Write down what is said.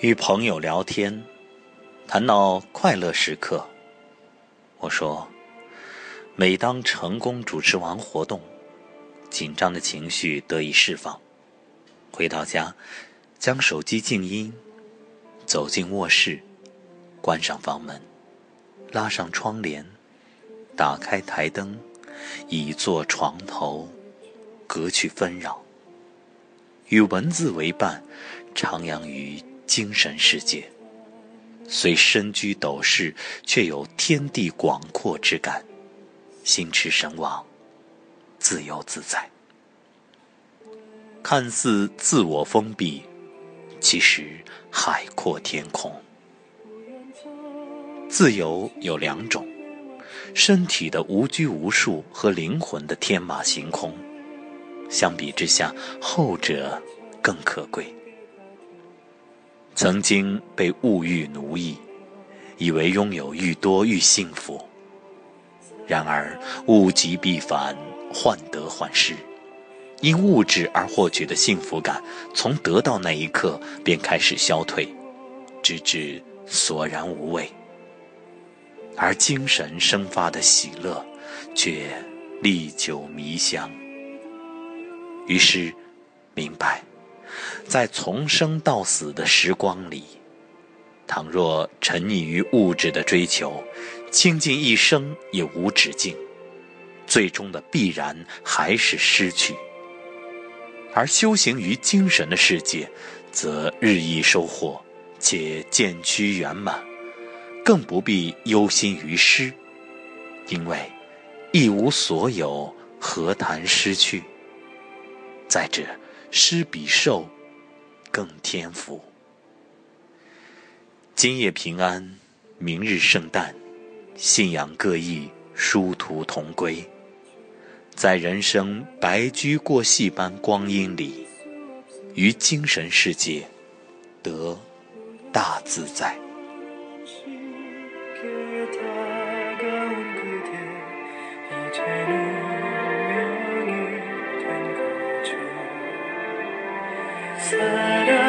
与朋友聊天，谈到快乐时刻，我说：每当成功主持完活动，紧张的情绪得以释放，回到家，将手机静音，走进卧室，关上房门，拉上窗帘，打开台灯，倚坐床头，隔去纷扰，与文字为伴，徜徉于。精神世界，虽身居斗室，却有天地广阔之感，心驰神往，自由自在。看似自我封闭，其实海阔天空。自由有两种：身体的无拘无束和灵魂的天马行空。相比之下，后者更可贵。曾经被物欲奴役，以为拥有愈多愈幸福。然而物极必反，患得患失，因物质而获取的幸福感，从得到那一刻便开始消退，直至索然无味。而精神生发的喜乐，却历久弥香。于是，明白。在从生到死的时光里，倘若沉溺于物质的追求，倾尽一生也无止境，最终的必然还是失去。而修行于精神的世界，则日益收获，且渐趋圆满，更不必忧心于失，因为一无所有，何谈失去？再者。施比受更天赋今夜平安明日圣诞信仰各异殊途同归。在人生白驹过隙般光阴里于精神世界得大自在。Outside